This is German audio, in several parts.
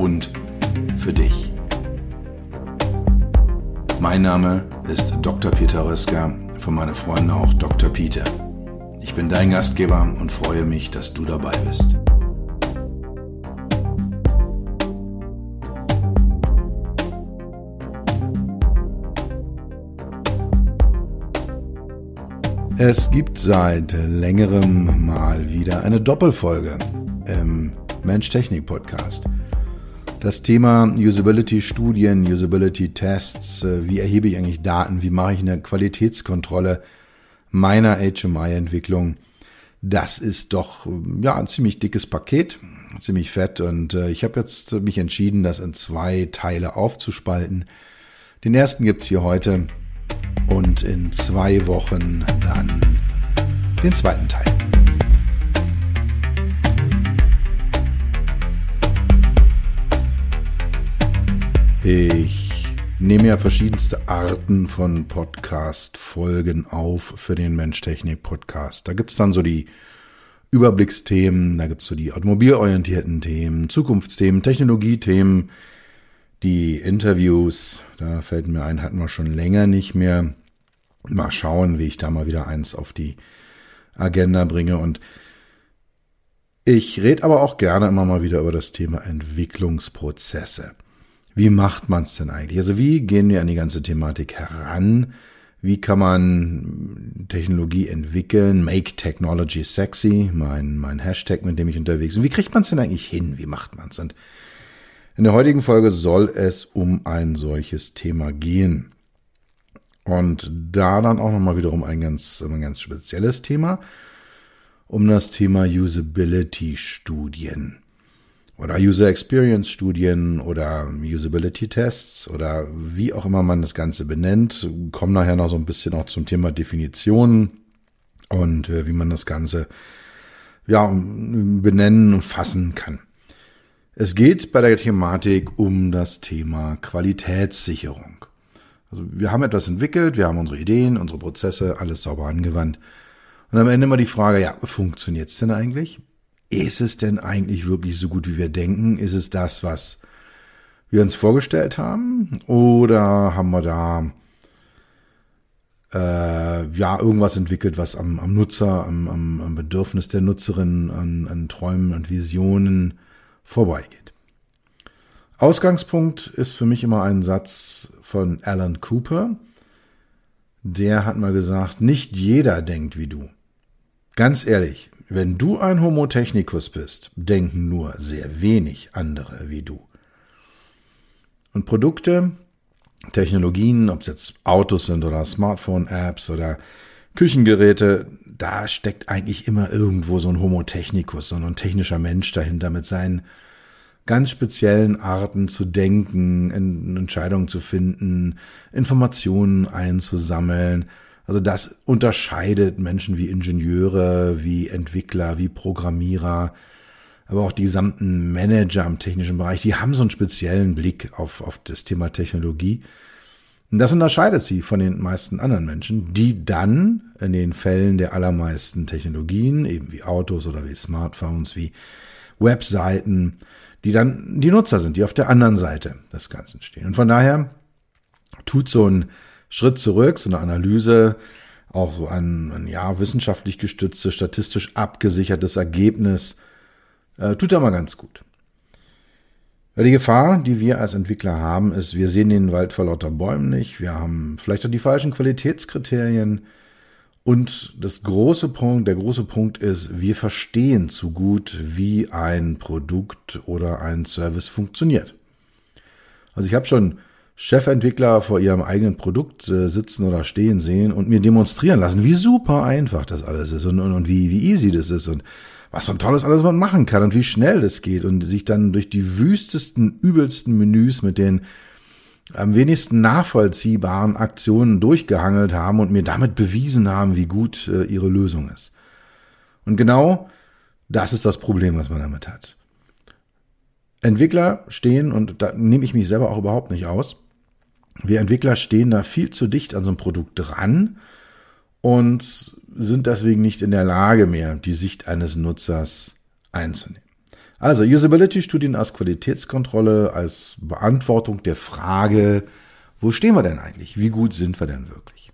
und für dich. Mein Name ist Dr. Peter Röska, von meinen Freunden auch Dr. Peter. Ich bin dein Gastgeber und freue mich, dass du dabei bist. Es gibt seit längerem mal wieder eine Doppelfolge im Mensch-Technik-Podcast. Das Thema Usability-Studien, Usability-Tests, äh, wie erhebe ich eigentlich Daten, wie mache ich eine Qualitätskontrolle meiner HMI-Entwicklung, das ist doch ja ein ziemlich dickes Paket, ziemlich fett und äh, ich habe jetzt mich entschieden, das in zwei Teile aufzuspalten. Den ersten gibt's hier heute und in zwei Wochen dann den zweiten Teil. Ich nehme ja verschiedenste Arten von Podcast-Folgen auf für den Mensch-Technik-Podcast. Da gibt's dann so die Überblicksthemen, da gibt's so die automobilorientierten Themen, Zukunftsthemen, Technologiethemen, die Interviews, da fällt mir ein, hatten wir schon länger nicht mehr. Mal schauen, wie ich da mal wieder eins auf die Agenda bringe. Und ich rede aber auch gerne immer mal wieder über das Thema Entwicklungsprozesse. Wie macht man es denn eigentlich? Also wie gehen wir an die ganze Thematik heran? Wie kann man Technologie entwickeln? Make Technology Sexy, mein, mein Hashtag, mit dem ich unterwegs bin. Wie kriegt man es denn eigentlich hin? Wie macht man es? Und in der heutigen Folge soll es um ein solches Thema gehen. Und da dann auch nochmal wiederum ein ganz, ein ganz spezielles Thema, um das Thema Usability-Studien oder User Experience Studien oder Usability Tests oder wie auch immer man das Ganze benennt. Kommen nachher noch so ein bisschen auch zum Thema Definitionen und äh, wie man das Ganze ja benennen und fassen kann. Es geht bei der Thematik um das Thema Qualitätssicherung. Also wir haben etwas entwickelt, wir haben unsere Ideen, unsere Prozesse, alles sauber angewandt. Und am Ende immer die Frage, ja, funktioniert's denn eigentlich? Ist es denn eigentlich wirklich so gut, wie wir denken? Ist es das, was wir uns vorgestellt haben? Oder haben wir da äh, ja irgendwas entwickelt, was am, am Nutzer, am, am, am Bedürfnis der Nutzerin, an, an Träumen und Visionen vorbeigeht. Ausgangspunkt ist für mich immer ein Satz von Alan Cooper. Der hat mal gesagt, nicht jeder denkt wie du. Ganz ehrlich, wenn du ein Homo technicus bist, denken nur sehr wenig andere wie du. Und Produkte, Technologien, ob es jetzt Autos sind oder Smartphone-Apps oder Küchengeräte, da steckt eigentlich immer irgendwo so ein Homo technicus, so ein technischer Mensch dahinter mit seinen ganz speziellen Arten zu denken, Entscheidungen zu finden, Informationen einzusammeln. Also das unterscheidet Menschen wie Ingenieure, wie Entwickler, wie Programmierer, aber auch die gesamten Manager im technischen Bereich, die haben so einen speziellen Blick auf, auf das Thema Technologie. Und das unterscheidet sie von den meisten anderen Menschen, die dann in den Fällen der allermeisten Technologien, eben wie Autos oder wie Smartphones, wie Webseiten, die dann die Nutzer sind, die auf der anderen Seite des Ganzen stehen. Und von daher tut so ein Schritt zurück, so eine Analyse, auch ein, ein ja, wissenschaftlich gestütztes, statistisch abgesichertes Ergebnis, äh, tut da mal ganz gut. Weil die Gefahr, die wir als Entwickler haben, ist, wir sehen den Wald vor lauter Bäumen nicht, wir haben vielleicht auch die falschen Qualitätskriterien und das große Punkt, der große Punkt ist, wir verstehen zu gut, wie ein Produkt oder ein Service funktioniert. Also ich habe schon Chefentwickler vor ihrem eigenen Produkt äh, sitzen oder stehen sehen und mir demonstrieren lassen, wie super einfach das alles ist und, und, und wie, wie easy das ist und was von Tolles alles man machen kann und wie schnell es geht und sich dann durch die wüstesten, übelsten Menüs mit den am wenigsten nachvollziehbaren Aktionen durchgehangelt haben und mir damit bewiesen haben, wie gut äh, ihre Lösung ist. Und genau das ist das Problem, was man damit hat. Entwickler stehen, und da nehme ich mich selber auch überhaupt nicht aus, wir Entwickler stehen da viel zu dicht an so einem Produkt dran und sind deswegen nicht in der Lage mehr, die Sicht eines Nutzers einzunehmen. Also Usability-Studien als Qualitätskontrolle, als Beantwortung der Frage, wo stehen wir denn eigentlich? Wie gut sind wir denn wirklich?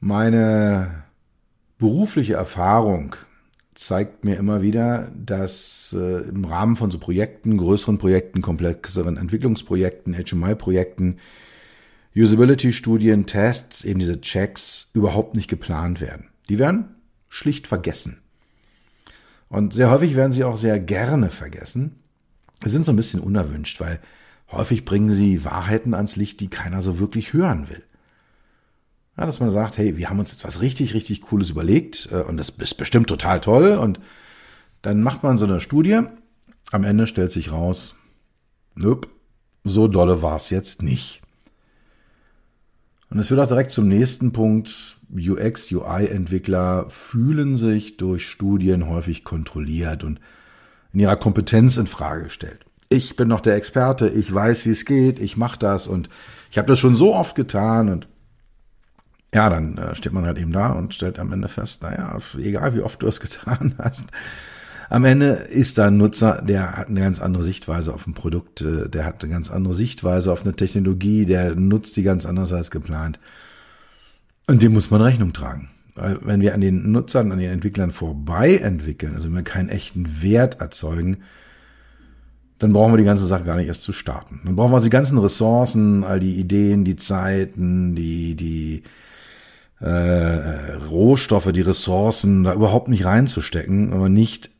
Meine berufliche Erfahrung zeigt mir immer wieder, dass äh, im Rahmen von so Projekten, größeren Projekten, komplexeren Entwicklungsprojekten, HMI-Projekten, Usability-Studien, Tests, eben diese Checks überhaupt nicht geplant werden. Die werden schlicht vergessen. Und sehr häufig werden sie auch sehr gerne vergessen. Sie sind so ein bisschen unerwünscht, weil häufig bringen sie Wahrheiten ans Licht, die keiner so wirklich hören will. Ja, dass man sagt, hey, wir haben uns jetzt was richtig, richtig Cooles überlegt äh, und das ist bestimmt total toll. Und dann macht man so eine Studie. Am Ende stellt sich raus, nöp, so dolle war es jetzt nicht. Und es wird auch direkt zum nächsten Punkt. UX, UI-Entwickler fühlen sich durch Studien häufig kontrolliert und in ihrer Kompetenz in Frage gestellt. Ich bin noch der Experte, ich weiß, wie es geht, ich mache das und ich habe das schon so oft getan und ja, dann äh, steht man halt eben da und stellt am Ende fest, naja, egal wie oft du es getan hast, am Ende ist da ein Nutzer, der hat eine ganz andere Sichtweise auf ein Produkt, äh, der hat eine ganz andere Sichtweise auf eine Technologie, der nutzt die ganz anders als geplant. Und dem muss man Rechnung tragen. Wenn wir an den Nutzern, an den Entwicklern vorbei entwickeln, also wenn wir keinen echten Wert erzeugen, dann brauchen wir die ganze Sache gar nicht erst zu starten. Dann brauchen wir die ganzen Ressourcen, all die Ideen, die Zeiten, die, die, äh, Rohstoffe, die Ressourcen da überhaupt nicht reinzustecken, aber nicht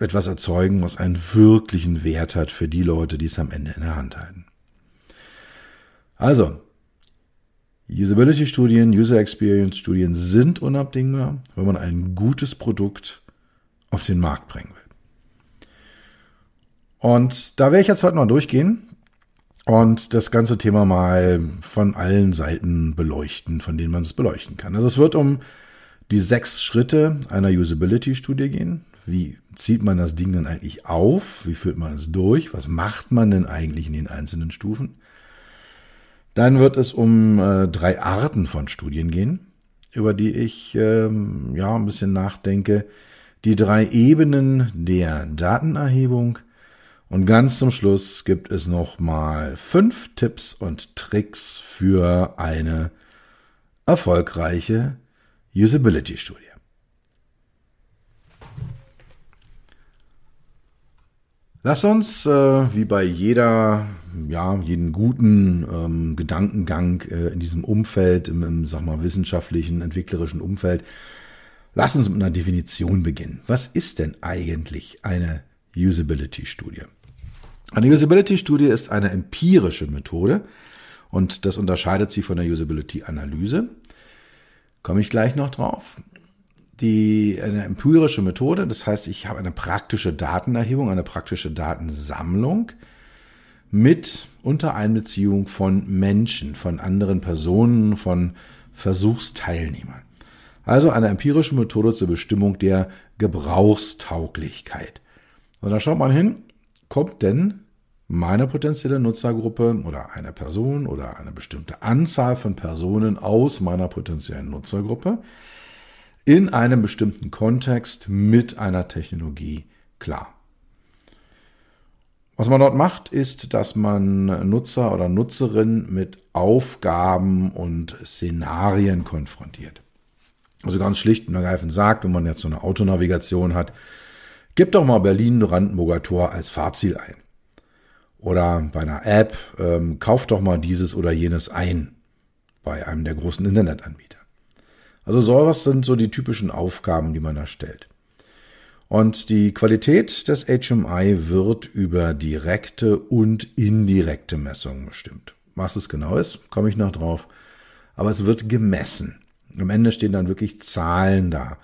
etwas erzeugen, was einen wirklichen Wert hat für die Leute, die es am Ende in der Hand halten. Also, Usability-Studien, User Experience-Studien sind unabdingbar, wenn man ein gutes Produkt auf den Markt bringen will. Und da werde ich jetzt heute mal durchgehen und das ganze Thema mal von allen Seiten beleuchten, von denen man es beleuchten kann. Also es wird um die sechs Schritte einer Usability-Studie gehen. Wie zieht man das Ding dann eigentlich auf? Wie führt man es durch? Was macht man denn eigentlich in den einzelnen Stufen? Dann wird es um äh, drei Arten von Studien gehen, über die ich ähm, ja ein bisschen nachdenke. Die drei Ebenen der Datenerhebung, und ganz zum Schluss gibt es noch mal fünf Tipps und Tricks für eine erfolgreiche Usability-Studie. Lass uns, äh, wie bei jeder, ja, jeden guten ähm, Gedankengang äh, in diesem Umfeld, im, im, sag mal, wissenschaftlichen, entwicklerischen Umfeld, lass uns mit einer Definition beginnen. Was ist denn eigentlich eine Usability-Studie? Eine Usability-Studie ist eine empirische Methode und das unterscheidet sie von der Usability-Analyse. Komme ich gleich noch drauf. Die, eine empirische Methode, das heißt, ich habe eine praktische Datenerhebung, eine praktische Datensammlung mit Untereinbeziehung von Menschen, von anderen Personen, von Versuchsteilnehmern. Also eine empirische Methode zur Bestimmung der Gebrauchstauglichkeit. Und da schaut man hin, kommt denn meine potenzielle Nutzergruppe oder eine Person oder eine bestimmte Anzahl von Personen aus meiner potenziellen Nutzergruppe in einem bestimmten Kontext mit einer Technologie klar. Was man dort macht, ist, dass man Nutzer oder Nutzerin mit Aufgaben und Szenarien konfrontiert. Also ganz schlicht und ergreifend sagt, wenn man jetzt so eine Autonavigation hat, Gib doch mal Berlin-Brandenburger Tor als Fahrziel ein. Oder bei einer App, ähm, kauf doch mal dieses oder jenes ein bei einem der großen Internetanbieter. Also sowas sind so die typischen Aufgaben, die man da stellt. Und die Qualität des HMI wird über direkte und indirekte Messungen bestimmt. Was es genau ist, komme ich noch drauf. Aber es wird gemessen. Am Ende stehen dann wirklich Zahlen da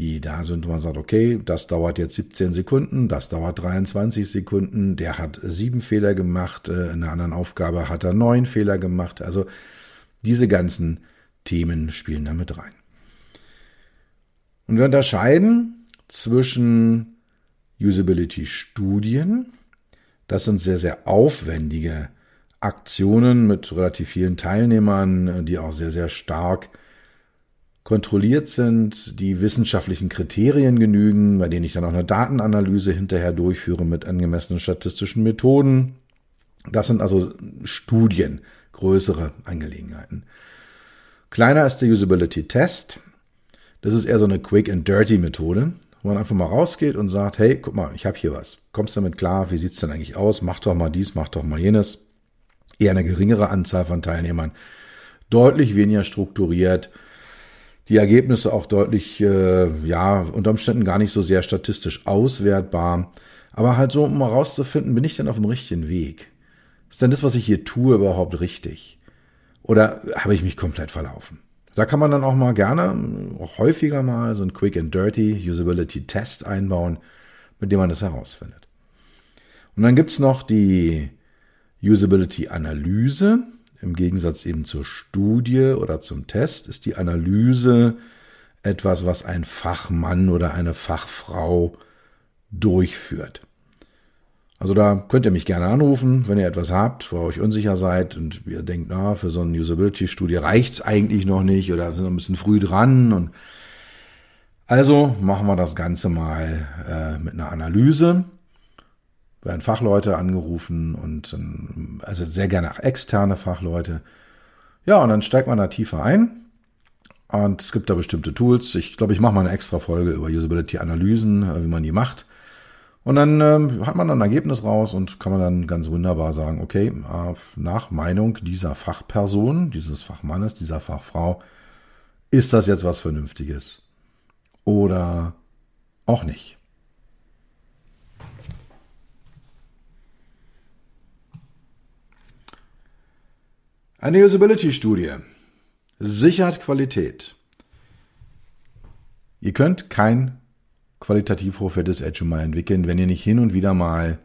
die da sind, wo man sagt, okay, das dauert jetzt 17 Sekunden, das dauert 23 Sekunden, der hat sieben Fehler gemacht, äh, in einer anderen Aufgabe hat er neun Fehler gemacht. Also diese ganzen Themen spielen da mit rein. Und wir unterscheiden zwischen Usability-Studien, das sind sehr, sehr aufwendige Aktionen mit relativ vielen Teilnehmern, die auch sehr, sehr stark kontrolliert sind, die wissenschaftlichen Kriterien genügen, bei denen ich dann auch eine Datenanalyse hinterher durchführe mit angemessenen statistischen Methoden. Das sind also Studien, größere Angelegenheiten. Kleiner ist der Usability Test. Das ist eher so eine Quick and Dirty Methode, wo man einfach mal rausgeht und sagt, hey, guck mal, ich habe hier was. Kommst du damit klar? Wie sieht's denn eigentlich aus? Mach doch mal dies, mach doch mal jenes. Eher eine geringere Anzahl von Teilnehmern. Deutlich weniger strukturiert die Ergebnisse auch deutlich, äh, ja, unter Umständen gar nicht so sehr statistisch auswertbar. Aber halt so, um mal rauszufinden, bin ich denn auf dem richtigen Weg? Ist denn das, was ich hier tue, überhaupt richtig? Oder habe ich mich komplett verlaufen? Da kann man dann auch mal gerne, auch häufiger mal so ein Quick and Dirty Usability Test einbauen, mit dem man das herausfindet. Und dann gibt's noch die Usability Analyse. Im Gegensatz eben zur Studie oder zum Test ist die Analyse etwas, was ein Fachmann oder eine Fachfrau durchführt. Also da könnt ihr mich gerne anrufen, wenn ihr etwas habt, wo ihr euch unsicher seid und ihr denkt, na, für so eine Usability-Studie reicht's eigentlich noch nicht oder sind noch ein bisschen früh dran. Und also machen wir das Ganze mal äh, mit einer Analyse werden Fachleute angerufen und also sehr gerne auch externe Fachleute. Ja, und dann steigt man da tiefer ein. Und es gibt da bestimmte Tools. Ich glaube, ich mache mal eine extra Folge über Usability-Analysen, äh, wie man die macht. Und dann ähm, hat man dann ein Ergebnis raus und kann man dann ganz wunderbar sagen, okay, äh, nach Meinung dieser Fachperson, dieses Fachmannes, dieser Fachfrau, ist das jetzt was Vernünftiges? Oder auch nicht. Eine Usability-Studie sichert Qualität. Ihr könnt kein qualitativ hochwertiges HMI entwickeln, wenn ihr nicht hin und wieder mal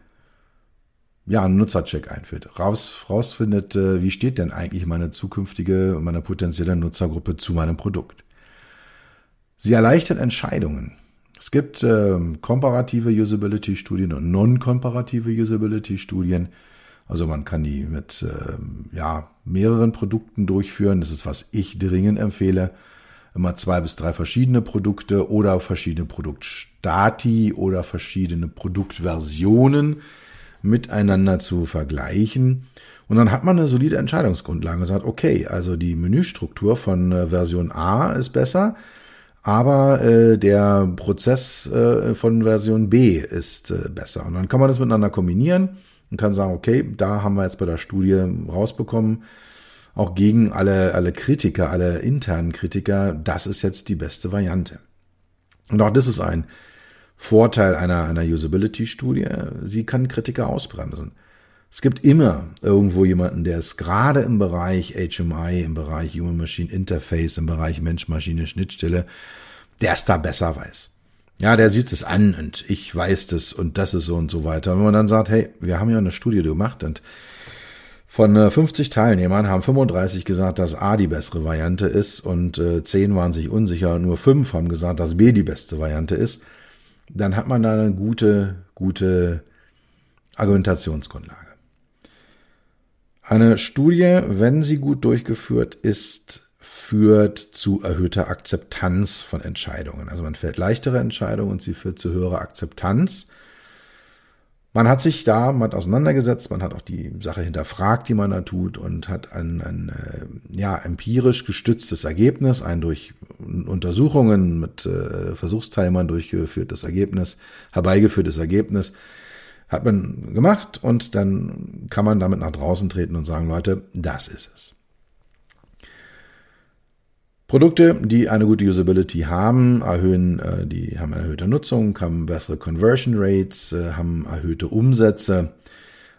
ja, einen Nutzercheck einführt. Raus, rausfindet, äh, wie steht denn eigentlich meine zukünftige, meine potenzielle Nutzergruppe zu meinem Produkt. Sie erleichtert Entscheidungen. Es gibt äh, komparative Usability-Studien und non-komparative Usability-Studien. Also man kann die mit äh, ja, mehreren Produkten durchführen. Das ist, was ich dringend empfehle. Immer zwei bis drei verschiedene Produkte oder verschiedene Produktstati oder verschiedene Produktversionen miteinander zu vergleichen. Und dann hat man eine solide Entscheidungsgrundlage und sagt, okay, also die Menüstruktur von äh, Version A ist besser, aber äh, der Prozess äh, von Version B ist äh, besser. Und dann kann man das miteinander kombinieren und kann sagen, okay, da haben wir jetzt bei der Studie rausbekommen, auch gegen alle, alle Kritiker, alle internen Kritiker, das ist jetzt die beste Variante. Und auch das ist ein Vorteil einer, einer Usability-Studie. Sie kann Kritiker ausbremsen. Es gibt immer irgendwo jemanden, der es gerade im Bereich HMI, im Bereich Human-Machine Interface, im Bereich Mensch-Maschine-Schnittstelle, der es da besser weiß. Ja, der sieht es an und ich weiß das und das ist so und so weiter. Und wenn man dann sagt, hey, wir haben ja eine Studie gemacht und von 50 äh, Teilnehmern haben 35 gesagt, dass A die bessere Variante ist und äh, 10 waren sich unsicher nur 5 haben gesagt, dass B die beste Variante ist, dann hat man da eine gute, gute Argumentationsgrundlage. Eine Studie, wenn sie gut durchgeführt ist, führt zu erhöhter Akzeptanz von Entscheidungen. Also man fällt leichtere Entscheidungen und sie führt zu höherer Akzeptanz. Man hat sich da mal auseinandergesetzt, man hat auch die Sache hinterfragt, die man da tut und hat ein, ein äh, ja, empirisch gestütztes Ergebnis, ein durch Untersuchungen mit äh, Versuchsteilnehmern durchgeführtes Ergebnis, herbeigeführtes Ergebnis, hat man gemacht und dann kann man damit nach draußen treten und sagen, Leute, das ist es. Produkte, die eine gute Usability haben, erhöhen, äh, die haben eine erhöhte Nutzung, haben bessere Conversion Rates, äh, haben erhöhte Umsätze.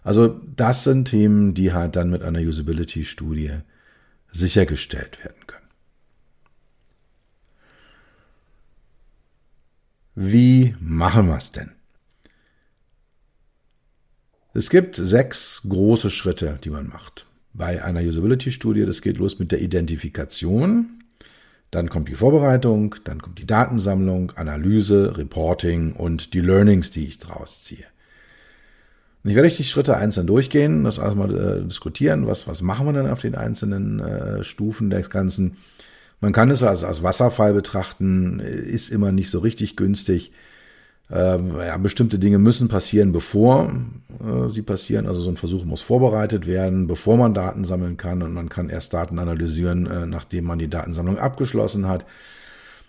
Also das sind Themen, die halt dann mit einer Usability-Studie sichergestellt werden können. Wie machen wir es denn? Es gibt sechs große Schritte, die man macht. Bei einer Usability-Studie, das geht los mit der Identifikation, dann kommt die Vorbereitung, dann kommt die Datensammlung, Analyse, Reporting und die Learnings, die ich daraus ziehe. Und ich werde euch die Schritte einzeln durchgehen, das alles mal äh, diskutieren, was, was machen wir denn auf den einzelnen äh, Stufen des Ganzen. Man kann es als, als Wasserfall betrachten, ist immer nicht so richtig günstig. Ähm, ja, bestimmte Dinge müssen passieren, bevor äh, sie passieren. Also so ein Versuch muss vorbereitet werden, bevor man Daten sammeln kann. Und man kann erst Daten analysieren, äh, nachdem man die Datensammlung abgeschlossen hat.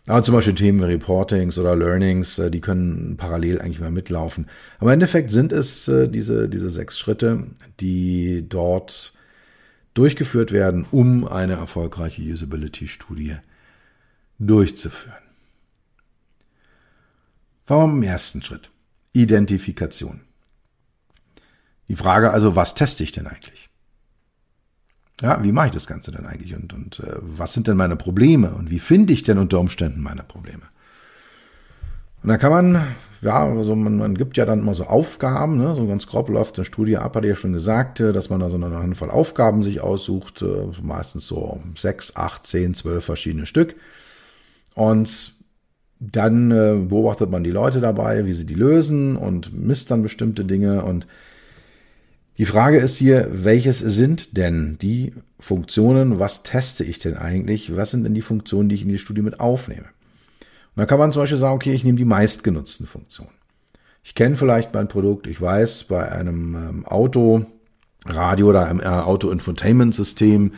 Aber zum Beispiel Themen wie Reportings oder Learnings, äh, die können parallel eigentlich mal mitlaufen. Aber im Endeffekt sind es diese, diese sechs Schritte, die dort durchgeführt werden, um eine erfolgreiche Usability-Studie durchzuführen. Fangen wir mit dem ersten Schritt. Identifikation. Die Frage also, was teste ich denn eigentlich? Ja, wie mache ich das Ganze denn eigentlich? Und, und äh, was sind denn meine Probleme? Und wie finde ich denn unter Umständen meine Probleme? Und da kann man ja, also man, man gibt ja dann immer so Aufgaben, ne? so ganz grob läuft eine Studie ab, hat er ja schon gesagt, äh, dass man da so eine Handvoll Aufgaben sich aussucht, äh, meistens so sechs, acht, zehn, zwölf verschiedene Stück. Und dann äh, beobachtet man die Leute dabei, wie sie die lösen und misst dann bestimmte Dinge. Und die Frage ist hier, welches sind denn die Funktionen? Was teste ich denn eigentlich? Was sind denn die Funktionen, die ich in die Studie mit aufnehme? Und da kann man zum Beispiel sagen, okay, ich nehme die meistgenutzten Funktionen. Ich kenne vielleicht mein Produkt, ich weiß, bei einem ähm, Auto, Radio oder einem äh, Auto-Infotainment-System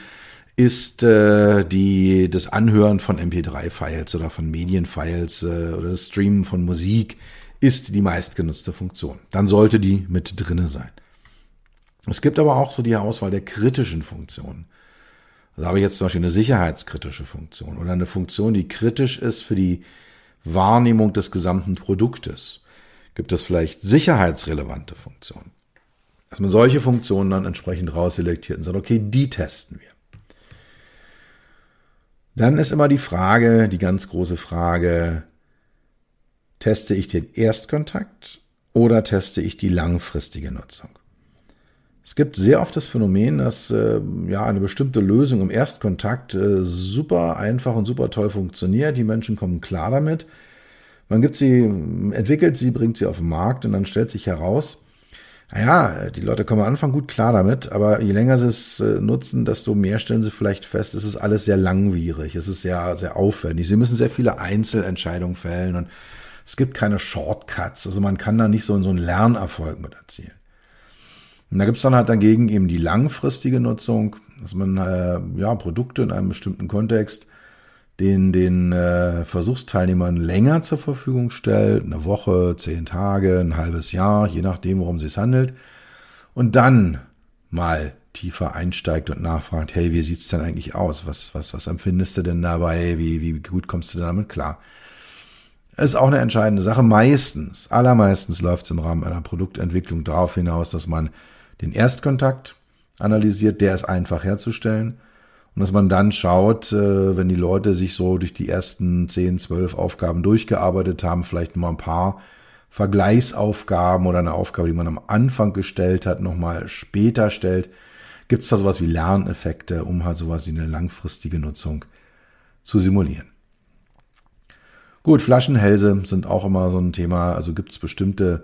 ist äh, die das Anhören von MP3-Files oder von Medienfiles äh, oder das Streamen von Musik ist die meistgenutzte Funktion. Dann sollte die mit drinne sein. Es gibt aber auch so die Auswahl der kritischen Funktionen. Also habe ich jetzt zum Beispiel eine sicherheitskritische Funktion oder eine Funktion, die kritisch ist für die Wahrnehmung des gesamten Produktes? Gibt es vielleicht sicherheitsrelevante Funktionen? Dass man solche Funktionen dann entsprechend rausselektiert und sagt, okay, die testen wir. Dann ist immer die Frage, die ganz große Frage, teste ich den Erstkontakt oder teste ich die langfristige Nutzung? Es gibt sehr oft das Phänomen, dass äh, ja eine bestimmte Lösung im Erstkontakt äh, super einfach und super toll funktioniert. Die Menschen kommen klar damit. Man gibt sie, entwickelt sie, bringt sie auf den Markt und dann stellt sich heraus, naja, die Leute kommen am Anfang gut klar damit, aber je länger sie es äh, nutzen, desto mehr stellen sie vielleicht fest, es ist alles sehr langwierig, es ist sehr, sehr aufwendig. Sie müssen sehr viele Einzelentscheidungen fällen und es gibt keine Shortcuts. Also man kann da nicht so, so einen Lernerfolg mit erzielen. Und da gibt's dann halt dagegen eben die langfristige Nutzung, dass man äh, ja Produkte in einem bestimmten Kontext den den äh, Versuchsteilnehmern länger zur Verfügung stellt, eine Woche, zehn Tage, ein halbes Jahr, je nachdem, worum es sich handelt, und dann mal tiefer einsteigt und nachfragt, hey, wie sieht's denn eigentlich aus? Was was was empfindest du denn dabei? Wie wie gut kommst du denn damit klar? ist auch eine entscheidende Sache. Meistens, allermeistens läuft es im Rahmen einer Produktentwicklung darauf hinaus, dass man den Erstkontakt analysiert, der ist einfach herzustellen. Und dass man dann schaut, äh, wenn die Leute sich so durch die ersten 10, 12 Aufgaben durchgearbeitet haben, vielleicht mal ein paar Vergleichsaufgaben oder eine Aufgabe, die man am Anfang gestellt hat, nochmal später stellt, gibt es da sowas wie Lerneffekte, um halt sowas wie eine langfristige Nutzung zu simulieren. Gut, Flaschenhälse sind auch immer so ein Thema. Also gibt es bestimmte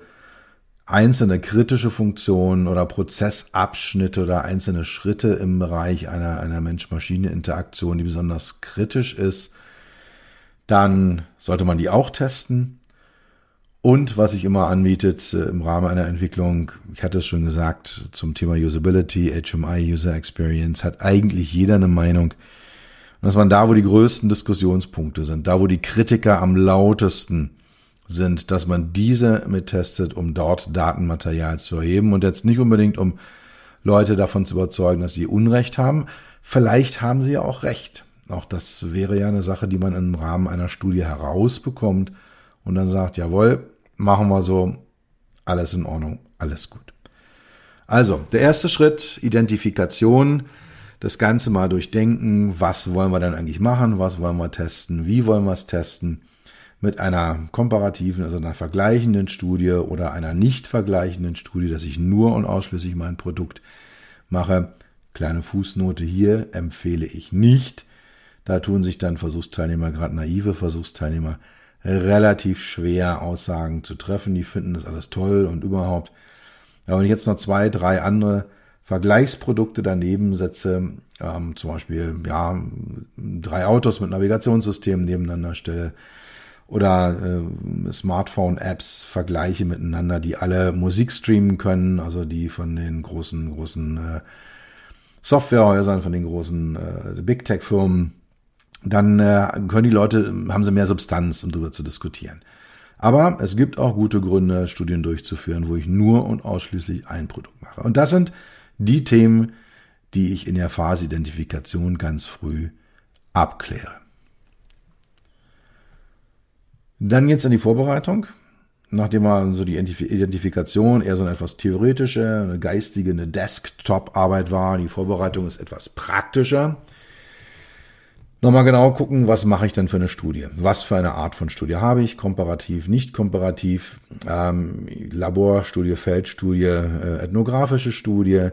einzelne kritische Funktionen oder Prozessabschnitte oder einzelne Schritte im Bereich einer, einer Mensch-Maschine-Interaktion, die besonders kritisch ist, dann sollte man die auch testen. Und was sich immer anbietet äh, im Rahmen einer Entwicklung, ich hatte es schon gesagt, zum Thema Usability, HMI, User Experience, hat eigentlich jeder eine Meinung. Dass man da, wo die größten Diskussionspunkte sind, da, wo die Kritiker am lautesten sind, dass man diese mittestet, um dort Datenmaterial zu erheben und jetzt nicht unbedingt, um Leute davon zu überzeugen, dass sie Unrecht haben. Vielleicht haben sie ja auch Recht. Auch das wäre ja eine Sache, die man im Rahmen einer Studie herausbekommt und dann sagt, jawohl, machen wir so, alles in Ordnung, alles gut. Also, der erste Schritt, Identifikation, das Ganze mal durchdenken, was wollen wir denn eigentlich machen, was wollen wir testen, wie wollen wir es testen mit einer komparativen, also einer vergleichenden Studie oder einer nicht vergleichenden Studie, dass ich nur und ausschließlich mein Produkt mache. Kleine Fußnote hier empfehle ich nicht. Da tun sich dann Versuchsteilnehmer, gerade naive Versuchsteilnehmer, relativ schwer Aussagen zu treffen. Die finden das alles toll und überhaupt. Aber wenn ich jetzt noch zwei, drei andere Vergleichsprodukte daneben setze, ähm, zum Beispiel ja drei Autos mit Navigationssystem nebeneinander stelle oder äh, Smartphone-Apps vergleiche miteinander, die alle Musik streamen können, also die von den großen großen äh, Softwarehäusern, von den großen äh, Big Tech Firmen, dann äh, können die Leute haben sie mehr Substanz, um darüber zu diskutieren. Aber es gibt auch gute Gründe, Studien durchzuführen, wo ich nur und ausschließlich ein Produkt mache. Und das sind die Themen, die ich in der Phaseidentifikation ganz früh abkläre. Dann geht's in die Vorbereitung. Nachdem wir so die Identifikation eher so eine etwas theoretische, eine geistige, eine Desktop-Arbeit war, die Vorbereitung ist etwas praktischer. Nochmal genau gucken, was mache ich denn für eine Studie? Was für eine Art von Studie habe ich? Komparativ, nicht komparativ, ähm, Laborstudie, Feldstudie, äh, ethnografische Studie.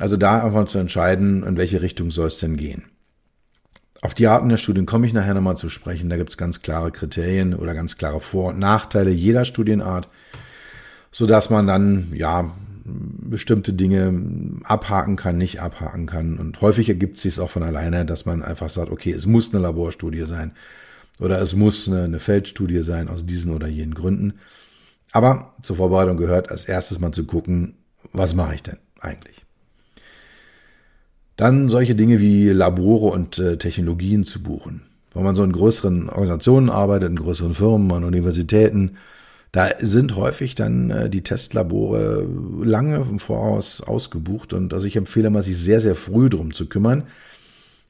Also da einfach zu entscheiden, in welche Richtung soll es denn gehen. Auf die Arten der Studien komme ich nachher nochmal zu sprechen. Da gibt es ganz klare Kriterien oder ganz klare Vor- und Nachteile jeder Studienart, so dass man dann ja bestimmte Dinge abhaken kann, nicht abhaken kann. Und häufig ergibt sich es auch von alleine, dass man einfach sagt, okay, es muss eine Laborstudie sein oder es muss eine, eine Feldstudie sein aus diesen oder jenen Gründen. Aber zur Vorbereitung gehört als erstes mal zu gucken, was mache ich denn eigentlich? Dann solche Dinge wie Labore und äh, Technologien zu buchen. Wenn man so in größeren Organisationen arbeitet, in größeren Firmen, an Universitäten, da sind häufig dann äh, die Testlabore lange im Voraus ausgebucht und also ich empfehle mal, sich sehr, sehr früh drum zu kümmern.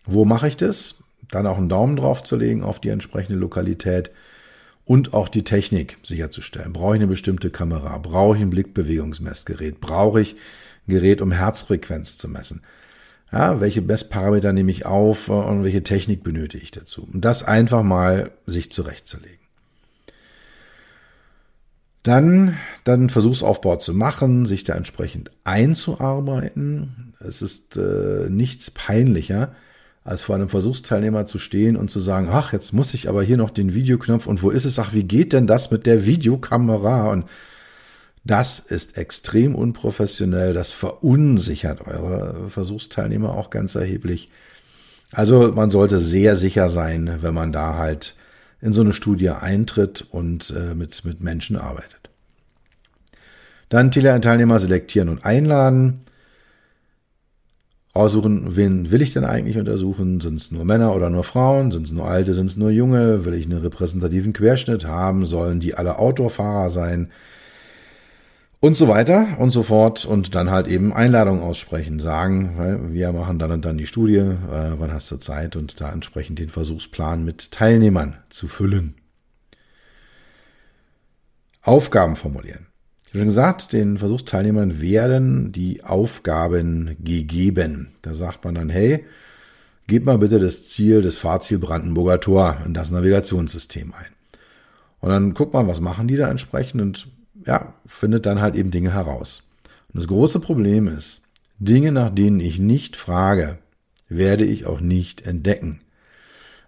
Wo mache ich das? Dann auch einen Daumen drauf zu legen auf die entsprechende Lokalität und auch die Technik sicherzustellen. Brauche ich eine bestimmte Kamera? Brauche ich ein Blickbewegungsmessgerät? Brauche ich ein Gerät, um Herzfrequenz zu messen? Ja, welche Bestparameter nehme ich auf und welche Technik benötige ich dazu? Und das einfach mal sich zurechtzulegen. Dann, dann Versuchsaufbau zu machen, sich da entsprechend einzuarbeiten. Es ist äh, nichts peinlicher, als vor einem Versuchsteilnehmer zu stehen und zu sagen, ach, jetzt muss ich aber hier noch den Videoknopf und wo ist es? Ach, wie geht denn das mit der Videokamera? Und das ist extrem unprofessionell. Das verunsichert eure Versuchsteilnehmer auch ganz erheblich. Also man sollte sehr sicher sein, wenn man da halt in so eine Studie eintritt und äh, mit, mit Menschen arbeitet. Dann Teilnehmer selektieren und einladen. Aussuchen, wen will ich denn eigentlich untersuchen? Sind es nur Männer oder nur Frauen? Sind es nur Alte? Sind es nur Junge? Will ich einen repräsentativen Querschnitt haben? Sollen die alle Outdoor-Fahrer sein? Und so weiter und so fort und dann halt eben Einladungen aussprechen, sagen, wir machen dann und dann die Studie, äh, wann hast du Zeit und da entsprechend den Versuchsplan mit Teilnehmern zu füllen. Aufgaben formulieren. Ich habe schon gesagt, den Versuchsteilnehmern werden die Aufgaben gegeben. Da sagt man dann, hey, gib mal bitte das Ziel das Fahrziel Brandenburger Tor in das Navigationssystem ein. Und dann guckt man, was machen die da entsprechend und ja, findet dann halt eben Dinge heraus. Und das große Problem ist, Dinge, nach denen ich nicht frage, werde ich auch nicht entdecken.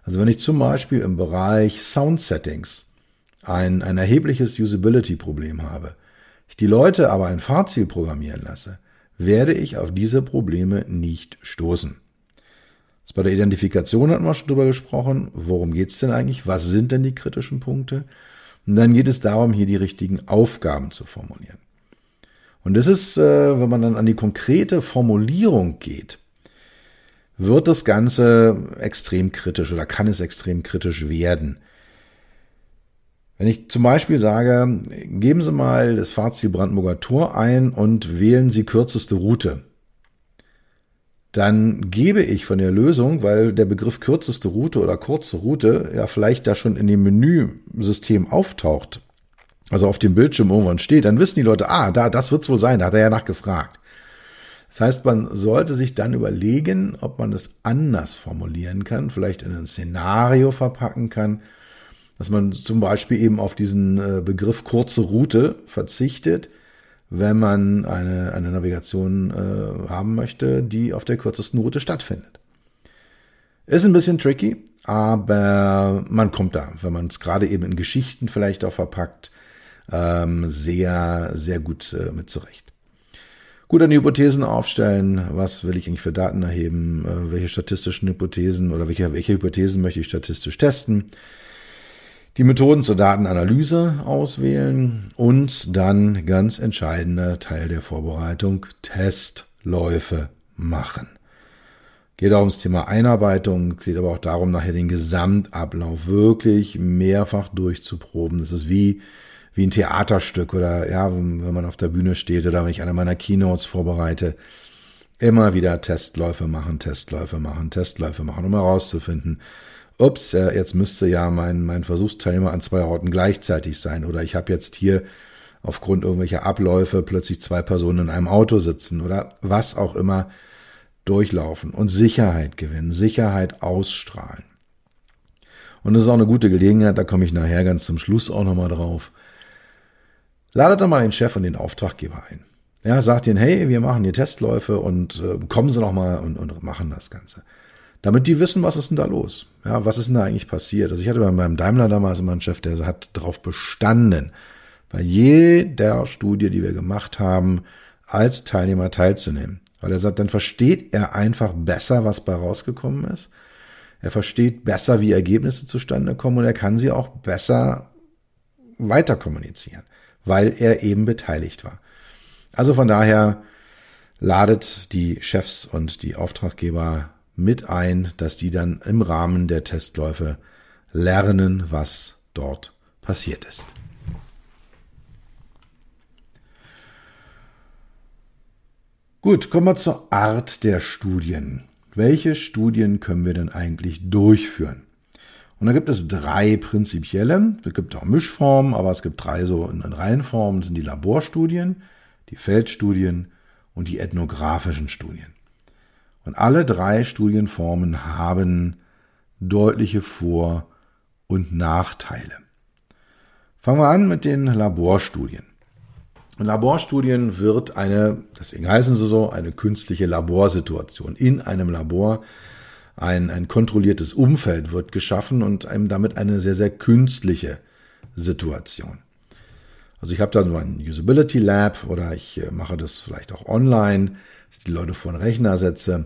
Also wenn ich zum Beispiel im Bereich Sound Settings ein, ein erhebliches Usability-Problem habe, ich die Leute aber ein Fahrziel programmieren lasse, werde ich auf diese Probleme nicht stoßen. Das bei der Identifikation hatten wir schon drüber gesprochen. Worum geht's denn eigentlich? Was sind denn die kritischen Punkte? Und dann geht es darum, hier die richtigen Aufgaben zu formulieren. Und das ist, äh, wenn man dann an die konkrete Formulierung geht, wird das Ganze extrem kritisch oder kann es extrem kritisch werden. Wenn ich zum Beispiel sage, geben Sie mal das Fahrziel Brandenburger Tor ein und wählen Sie kürzeste Route, dann gebe ich von der Lösung, weil der Begriff kürzeste Route oder kurze Route ja vielleicht da schon in dem Menüsystem auftaucht, also auf dem Bildschirm irgendwann steht, dann wissen die Leute, ah, da, das wird's wohl sein, da hat er ja nachgefragt. Das heißt, man sollte sich dann überlegen, ob man es anders formulieren kann, vielleicht in ein Szenario verpacken kann, dass man zum Beispiel eben auf diesen äh, Begriff kurze Route verzichtet, wenn man eine, eine Navigation äh, haben möchte, die auf der kürzesten Route stattfindet. Ist ein bisschen tricky, aber man kommt da, wenn man es gerade eben in Geschichten vielleicht auch verpackt, ähm, sehr, sehr gut äh, mit zurecht. Gut, dann die Hypothesen aufstellen. Was will ich eigentlich für Daten erheben? Äh, welche statistischen Hypothesen oder welche, welche Hypothesen möchte ich statistisch testen? Die Methoden zur Datenanalyse auswählen und dann ganz entscheidender Teil der Vorbereitung Testläufe machen. Geht auch ums Thema Einarbeitung, geht aber auch darum, nachher den Gesamtablauf wirklich mehrfach durchzuproben. Das ist wie wie ein Theaterstück oder ja, wenn man auf der Bühne steht oder wenn ich eine meiner Keynotes vorbereite, immer wieder Testläufe machen, Testläufe machen, Testläufe machen, um herauszufinden, ups, äh, jetzt müsste ja mein, mein Versuchsteilnehmer an zwei Orten gleichzeitig sein oder ich habe jetzt hier aufgrund irgendwelcher Abläufe plötzlich zwei Personen in einem Auto sitzen oder was auch immer durchlaufen und Sicherheit gewinnen, Sicherheit ausstrahlen. Und das ist auch eine gute Gelegenheit, da komme ich nachher ganz zum Schluss auch nochmal drauf, Ladet doch mal den Chef und den Auftraggeber ein. Ja, sagt ihnen, hey, wir machen hier Testläufe und äh, kommen Sie noch mal und, und machen das Ganze. Damit die wissen, was ist denn da los? Ja, was ist denn da eigentlich passiert? Also ich hatte bei meinem Daimler damals immer einen Chef, der hat darauf bestanden, bei jeder Studie, die wir gemacht haben, als Teilnehmer teilzunehmen. Weil er sagt, dann versteht er einfach besser, was bei rausgekommen ist. Er versteht besser, wie Ergebnisse zustande kommen und er kann sie auch besser weiter kommunizieren weil er eben beteiligt war. Also von daher ladet die Chefs und die Auftraggeber mit ein, dass die dann im Rahmen der Testläufe lernen, was dort passiert ist. Gut, kommen wir zur Art der Studien. Welche Studien können wir denn eigentlich durchführen? Und da gibt es drei prinzipielle. Es gibt auch Mischformen, aber es gibt drei so in, Reihenformen. Das sind die Laborstudien, die Feldstudien und die ethnografischen Studien. Und alle drei Studienformen haben deutliche Vor- und Nachteile. Fangen wir an mit den Laborstudien. In Laborstudien wird eine, deswegen heißen sie so, eine künstliche Laborsituation in einem Labor ein, ein kontrolliertes Umfeld wird geschaffen und einem damit eine sehr, sehr künstliche Situation. Also ich habe da so ein Usability Lab oder ich äh, mache das vielleicht auch online, ich die Leute vor den Rechner setze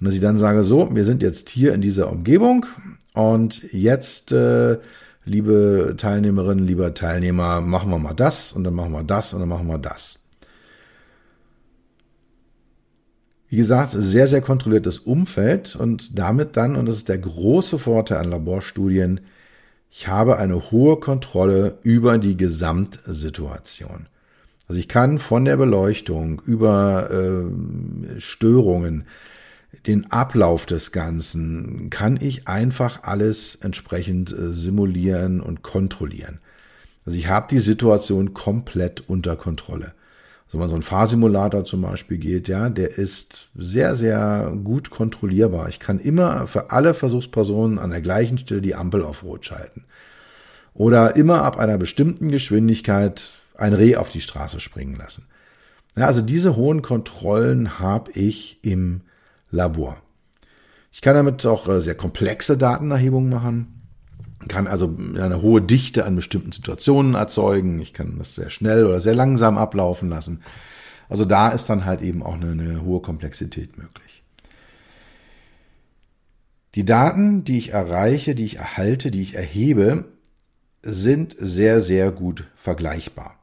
und dass ich dann sage, so, wir sind jetzt hier in dieser Umgebung und jetzt, äh, liebe Teilnehmerinnen, lieber Teilnehmer, machen wir mal das und dann machen wir das und dann machen wir das. Wie gesagt, sehr, sehr kontrolliertes Umfeld und damit dann, und das ist der große Vorteil an Laborstudien, ich habe eine hohe Kontrolle über die Gesamtsituation. Also ich kann von der Beleuchtung über äh, Störungen, den Ablauf des Ganzen, kann ich einfach alles entsprechend äh, simulieren und kontrollieren. Also ich habe die Situation komplett unter Kontrolle so man so ein Fahrsimulator zum Beispiel geht, ja, der ist sehr, sehr gut kontrollierbar. Ich kann immer für alle Versuchspersonen an der gleichen Stelle die Ampel auf Rot schalten. Oder immer ab einer bestimmten Geschwindigkeit ein Reh auf die Straße springen lassen. Ja, also diese hohen Kontrollen habe ich im Labor. Ich kann damit auch äh, sehr komplexe Datenerhebungen machen kann also eine hohe Dichte an bestimmten Situationen erzeugen. Ich kann das sehr schnell oder sehr langsam ablaufen lassen. Also da ist dann halt eben auch eine, eine hohe Komplexität möglich. Die Daten, die ich erreiche, die ich erhalte, die ich erhebe, sind sehr, sehr gut vergleichbar.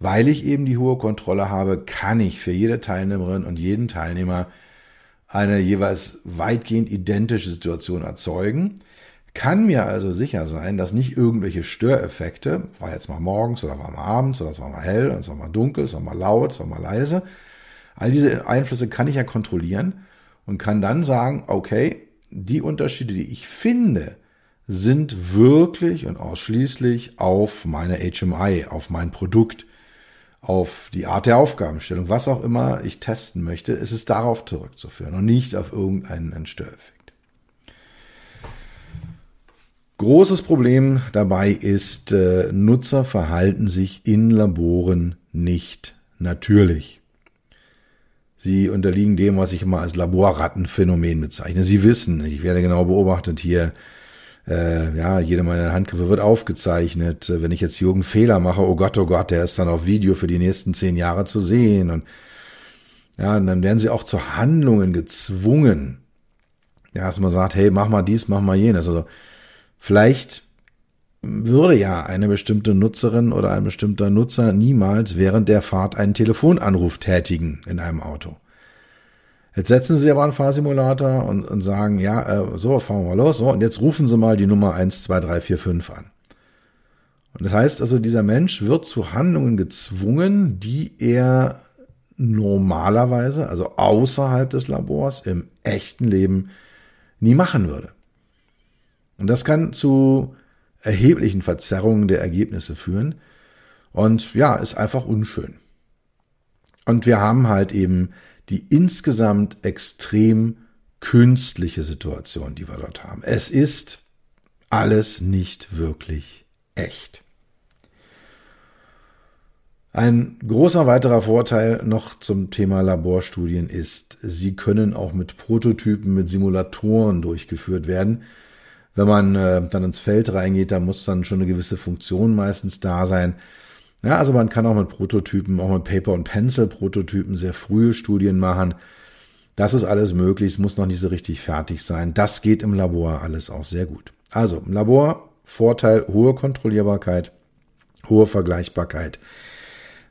Weil ich eben die hohe Kontrolle habe, kann ich für jede Teilnehmerin und jeden Teilnehmer eine jeweils weitgehend identische Situation erzeugen. Kann mir also sicher sein, dass nicht irgendwelche Störeffekte, war jetzt mal morgens oder war mal abends oder es war mal hell und es war mal dunkel, es war mal laut, es war mal leise, all diese Einflüsse kann ich ja kontrollieren und kann dann sagen, okay, die Unterschiede, die ich finde, sind wirklich und ausschließlich auf meine HMI, auf mein Produkt, auf die Art der Aufgabenstellung, was auch immer ich testen möchte, ist es darauf zurückzuführen und nicht auf irgendeinen Störeffekt. Großes Problem dabei ist, äh, Nutzer verhalten sich in Laboren nicht natürlich. Sie unterliegen dem, was ich immer als Laborrattenphänomen bezeichne. Sie wissen, ich werde genau beobachtet hier, äh, ja, jede meiner Handgriffe wird aufgezeichnet. Wenn ich jetzt Jürgen Fehler mache, oh Gott, oh Gott, der ist dann auf Video für die nächsten zehn Jahre zu sehen. Und ja, und dann werden sie auch zu Handlungen gezwungen. Ja, dass man sagt, hey, mach mal dies, mach mal jenes. Also vielleicht würde ja eine bestimmte Nutzerin oder ein bestimmter Nutzer niemals während der Fahrt einen Telefonanruf tätigen in einem Auto. Jetzt setzen Sie aber einen Fahrsimulator und, und sagen, ja, äh, so, fahren wir mal los, so, und jetzt rufen Sie mal die Nummer 12345 an. Und das heißt also, dieser Mensch wird zu Handlungen gezwungen, die er normalerweise, also außerhalb des Labors, im echten Leben nie machen würde. Und das kann zu erheblichen Verzerrungen der Ergebnisse führen. Und ja, ist einfach unschön. Und wir haben halt eben die insgesamt extrem künstliche Situation, die wir dort haben. Es ist alles nicht wirklich echt. Ein großer weiterer Vorteil noch zum Thema Laborstudien ist, sie können auch mit Prototypen, mit Simulatoren durchgeführt werden. Wenn man äh, dann ins Feld reingeht, da muss dann schon eine gewisse Funktion meistens da sein. Ja, also man kann auch mit Prototypen, auch mit Paper- und Pencil-Prototypen sehr frühe Studien machen. Das ist alles möglich, es muss noch nicht so richtig fertig sein. Das geht im Labor alles auch sehr gut. Also im Labor Vorteil hohe Kontrollierbarkeit, hohe Vergleichbarkeit.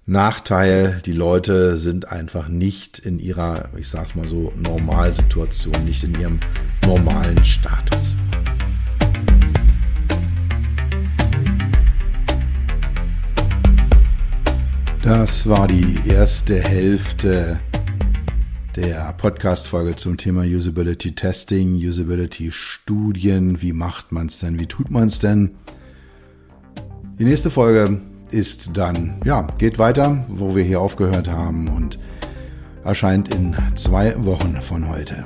Nachteil, die Leute sind einfach nicht in ihrer, ich sag's mal so, Normalsituation, nicht in ihrem normalen Status. Das war die erste Hälfte der Podcast-Folge zum Thema Usability Testing, Usability Studien. Wie macht man es denn? Wie tut man es denn? Die nächste Folge ist dann, ja, geht weiter, wo wir hier aufgehört haben und erscheint in zwei Wochen von heute.